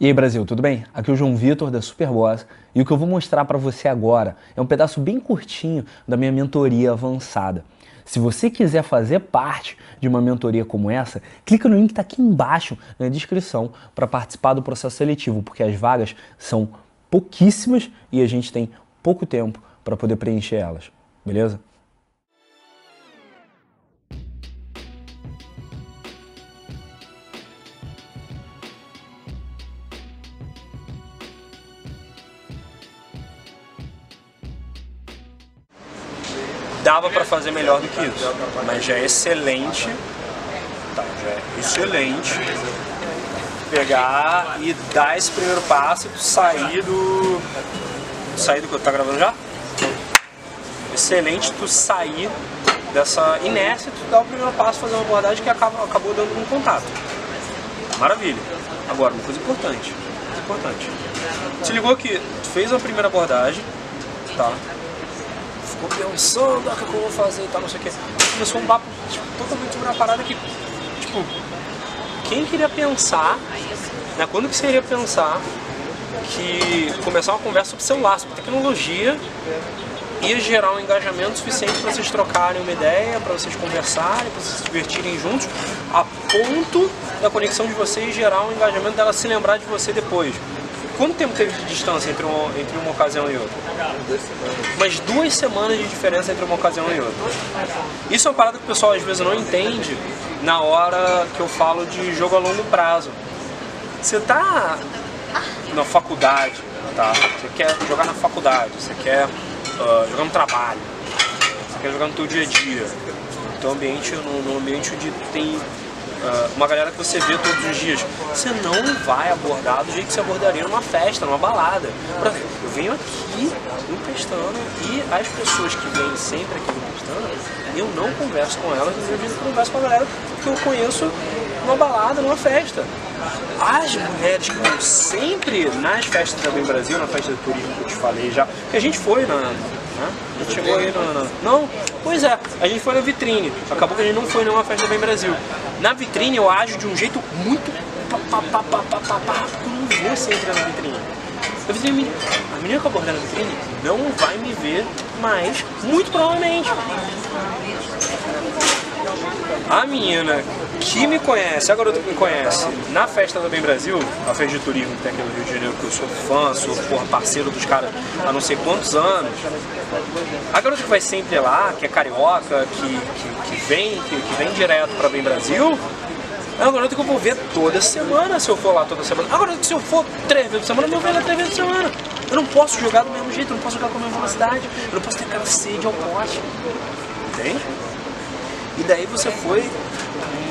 E aí Brasil, tudo bem? Aqui é o João Vitor da Superboss e o que eu vou mostrar para você agora é um pedaço bem curtinho da minha mentoria avançada. Se você quiser fazer parte de uma mentoria como essa, clica no link que está aqui embaixo na descrição para participar do processo seletivo, porque as vagas são pouquíssimas e a gente tem pouco tempo para poder preencher elas, beleza? Dava para fazer melhor do que isso, mas já é excelente, tá, já é excelente pegar e dar esse primeiro passo sair do. sair do que tá gravando já? Excelente tu sair dessa inércia, tu dar o primeiro passo, fazer uma abordagem que acaba, acabou dando um contato. Maravilha. Agora, uma coisa importante. Importante. Se ligou que tu fez a primeira abordagem, tá? Pensando, ah, o que eu vou fazer e tal, não sei o que. Começou um papo tipo, totalmente sobre uma parada que, tipo, quem queria pensar, né, quando que iria pensar que começar uma conversa sobre celular, sobre tecnologia, ia gerar um engajamento suficiente para vocês trocarem uma ideia, para vocês conversarem, para vocês se divertirem juntos, a ponto da conexão de vocês gerar um engajamento dela se lembrar de você depois. Quanto tempo teve de distância entre uma, entre uma ocasião e outra? Umas duas semanas de diferença entre uma ocasião e outra. Isso é uma parada que o pessoal às vezes não entende na hora que eu falo de jogo a longo prazo. Você tá na faculdade, tá? Você quer jogar na faculdade, você quer uh, jogar no trabalho, você quer jogar no teu dia a dia, no teu ambiente, no, no ambiente onde tem uh, uma galera que você vê todos os dias, você não vai abordar do jeito que você abordaria numa festa, numa balada. Eu venho aqui no Pestana e as pessoas que vêm sempre aqui no Pestana, eu não converso com elas do mesmo eu converso com a galera que eu conheço numa balada, numa festa. As mulheres que vão sempre nas festas da Bem Brasil, na festa do turismo que eu te falei já, que a gente foi na, né? A gente chegou aí no, no, Não, pois é, a gente foi na vitrine. Acabou que a gente não foi numa festa bem Brasil. Na vitrine eu ajo de um jeito muito. Pá, pá, pá, pá, pá, pá, pá, porque eu não vou sempre na vitrine. A, vitrine, a menina que eu na vitrine não vai me ver mais, muito provavelmente. A menina que me conhece, a garota que me conhece, na festa do Bem Brasil, a festa de turismo que tem aqui no Rio de Janeiro, que eu sou fã, sou porra, parceiro dos caras há não sei quantos anos, a garota que vai sempre lá, que é carioca, que, que, que vem, que, que, vem direto para Bem Brasil, é uma garota que eu vou ver toda semana se eu for lá toda semana. Agora, se eu for três vezes por semana, eu vou ver ela três vezes por semana. Eu não posso jogar do mesmo jeito, eu não posso jogar com a mesma velocidade, eu não posso ter aquela sede ao pote. Entende? E daí você foi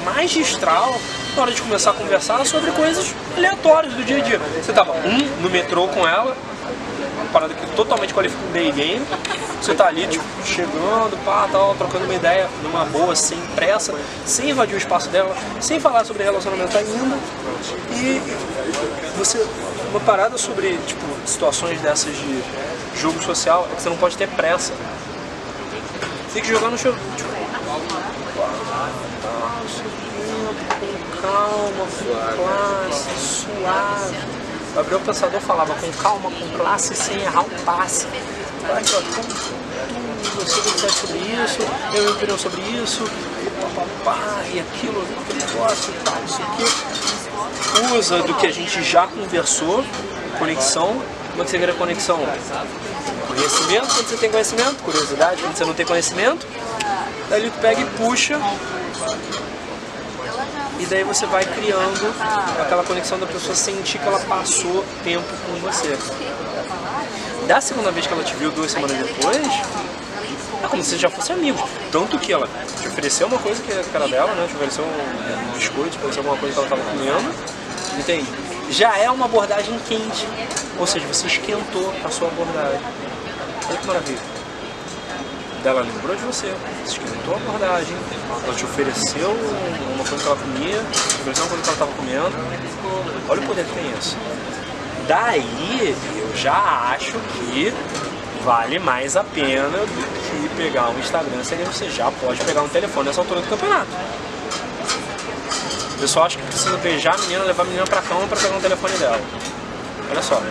magistral na hora de começar a conversar sobre coisas aleatórias do dia a dia. Você tava, um, no metrô com ela, uma parada que totalmente qualifica um day game. Você tá ali, tipo, chegando, pá, tal, trocando uma ideia numa boa, sem pressa, sem invadir o espaço dela, sem falar sobre relacionamento ainda. E você. Uma parada sobre, tipo, situações dessas de jogo social é que você não pode ter pressa. Tem que jogar no show. Tipo, com calma, com classe, suave. O Gabriel Pensador falava com calma, com classe, sem errar um passe. Aqui, ó, tum, você vai sobre isso, eu me opinião sobre isso, e aquilo, aquele negócio e tal, não sei o quê. Usa do que a gente já conversou, conexão. Como é que você vira conexão? Conhecimento quando você tem conhecimento, curiosidade quando você não tem conhecimento. Daí tu pega e puxa e daí você vai criando aquela conexão da pessoa sentir que ela passou tempo com você. Da segunda vez que ela te viu duas semanas depois, é como se já fosse amigo. Tanto que ela te ofereceu uma coisa que era dela, né? Te ofereceu um, biscoito, te ofereceu alguma coisa que ela estava comendo. Entende? Já é uma abordagem quente. Ou seja, você esquentou a sua abordagem. Olha que maravilha ela lembrou de você, esquentou a abordagem, ela te ofereceu uma coisa que ela comia, ofereceu uma coisa que ela estava comendo. Olha o poder que tem isso. Daí eu já acho que vale mais a pena do que pegar um Instagram, seria você já pode pegar um telefone nessa altura do campeonato. O pessoal acha que precisa beijar a menina, levar a menina pra cama pra pegar o telefone dela. Olha só.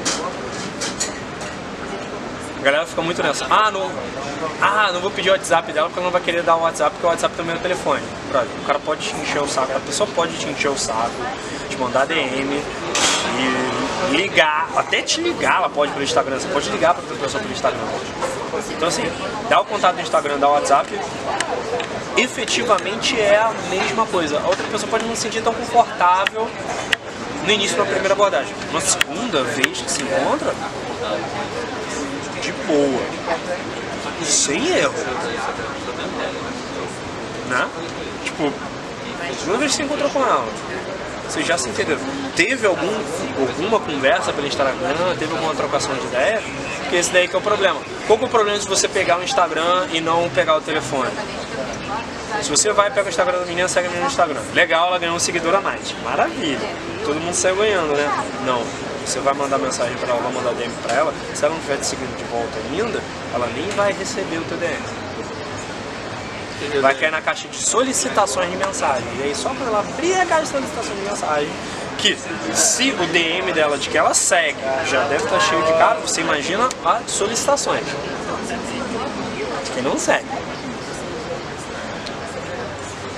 Galera fica muito nessa. Ah, não, ah, não vou pedir o WhatsApp dela porque ela não vai querer dar o WhatsApp porque o WhatsApp também é o telefone. O cara pode te encher o saco, a pessoa pode te encher o saco, te mandar DM e ligar, até te ligar ela pode pelo Instagram, você pode ligar outra pessoa pelo Instagram. Então assim, dá o contato do Instagram, dá o WhatsApp, efetivamente é a mesma coisa. A outra pessoa pode não se sentir tão confortável no início da primeira abordagem. Uma segunda vez que se encontra, boa, sem erro. Né? Tipo, segunda vez que você encontrou com ela, vocês já se entenderam. Teve algum, alguma conversa pelo Instagram, teve alguma trocação de ideia? Porque esse daí que é o problema. Qual que é o problema de você pegar o Instagram e não pegar o telefone? Se você vai, pega o Instagram da menina, segue a menina no Instagram. Legal, ela ganhou um seguidor a mais. Maravilha. Todo mundo saiu ganhando, né? Não. Você vai mandar mensagem para ela, vai mandar DM para ela. Se ela não tiver te seguindo de volta ainda, ela nem vai receber o teu DM. Vai cair na caixa de solicitações de mensagem. E aí só quando ela abrir a caixa de solicitações de mensagem, que se o DM dela de que ela segue já deve estar cheio de cara, você imagina as solicitações. Quem não segue.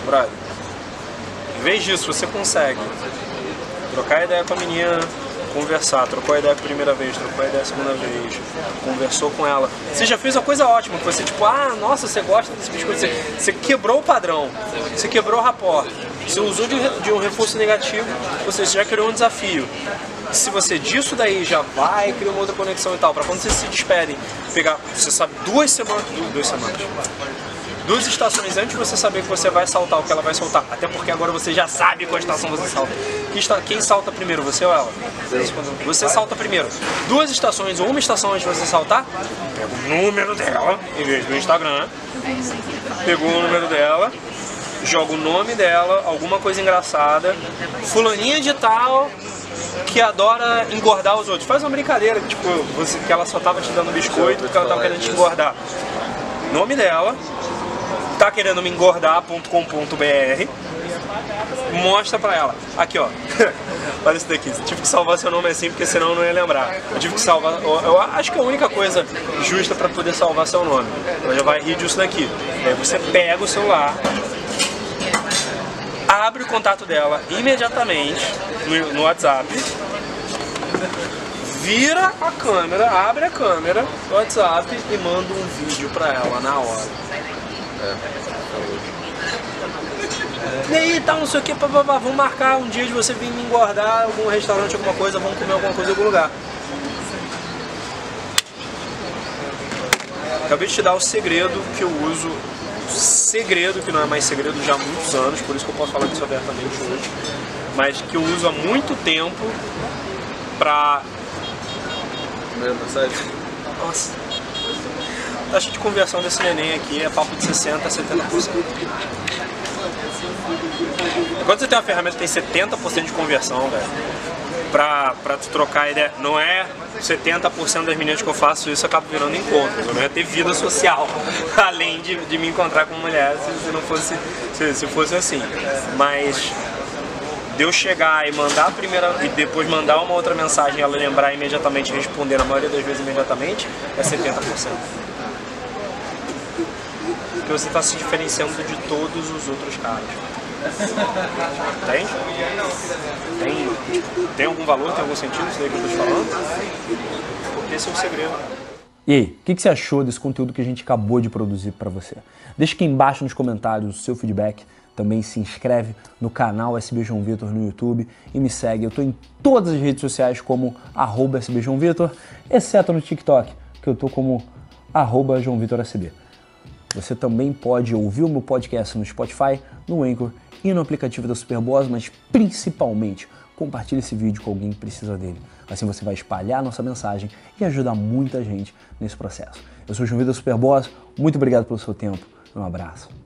Brother, em vez disso, você consegue trocar ideia com a menina, conversar, trocou a ideia a primeira vez, trocou a ideia a segunda vez, conversou com ela. Você já fez uma coisa ótima, que você tipo, ah, nossa, você gosta desse biscoito, você, você quebrou o padrão, você quebrou o rapport, você usou de, de um reforço negativo, você já criou um desafio. Se você disso daí já vai criar uma outra conexão e tal, para quando vocês se despedem, pegar, você sabe, duas semanas, duas semanas, duas estações antes de você saber que você vai saltar o que ela vai soltar. Até porque agora você já sabe qual estação você salta. Quem salta primeiro, você ou ela? Você salta primeiro. Duas estações ou uma estação antes de você saltar, pega o número dela, em vez do Instagram. Pegou o número dela, joga o nome dela, alguma coisa engraçada. Fulaninha de tal, que adora engordar os outros. Faz uma brincadeira, tipo, você, que ela só tava te dando biscoito porque ela tava querendo te engordar. Nome dela, tá querendo me engordar.com.br mostra pra ela. Aqui, ó. Olha isso daqui. Tive que salvar seu nome assim, porque senão eu não ia lembrar. Eu tive que salvar. Eu acho que é a única coisa justa para poder salvar seu nome. Então já vai rir disso daqui. Aí você pega o celular, abre o contato dela imediatamente no, no WhatsApp, vira a câmera, abre a câmera do WhatsApp e manda um vídeo pra ela na hora. É. E aí, tal, não sei o que, vamos marcar um dia de você vir me engordar algum restaurante, alguma coisa, vamos comer alguma coisa em algum lugar. Acabei de te dar o segredo que eu uso, segredo que não é mais segredo já há muitos anos, por isso que eu posso falar disso abertamente hoje, mas que eu uso há muito tempo pra. Nossa taxa de conversão desse neném aqui é papo de 60% a 70%. Quando você tem uma ferramenta que tem 70% de conversão, velho, pra, pra tu trocar ideia, não é 70% das meninas que eu faço isso acaba virando encontros. Eu não ia ter vida social, além de, de me encontrar com mulher se, se não fosse, se, se fosse assim. Mas de eu chegar e mandar a primeira e depois mandar uma outra mensagem ela lembrar imediatamente responder, na maioria das vezes imediatamente, é 70% porque você está se diferenciando de todos os outros caras. Entende? Tem, tem algum valor, tem algum sentido isso daí que eu estou te falando? Porque esse é o segredo. E aí, o que, que, você achou desse conteúdo que a gente acabou de produzir para você? Deixa aqui embaixo nos comentários o seu feedback. Também se inscreve no canal SB João Vitor no YouTube e me segue. Eu estou em todas as redes sociais como arroba SB João Vitor, exceto no TikTok, que eu estou como arroba João Vitor SB. Você também pode ouvir o meu podcast no Spotify, no Anchor e no aplicativo da Superboss, mas principalmente compartilhe esse vídeo com alguém que precisa dele. Assim você vai espalhar nossa mensagem e ajudar muita gente nesse processo. Eu sou o João Vida Superboss, muito obrigado pelo seu tempo. Um abraço.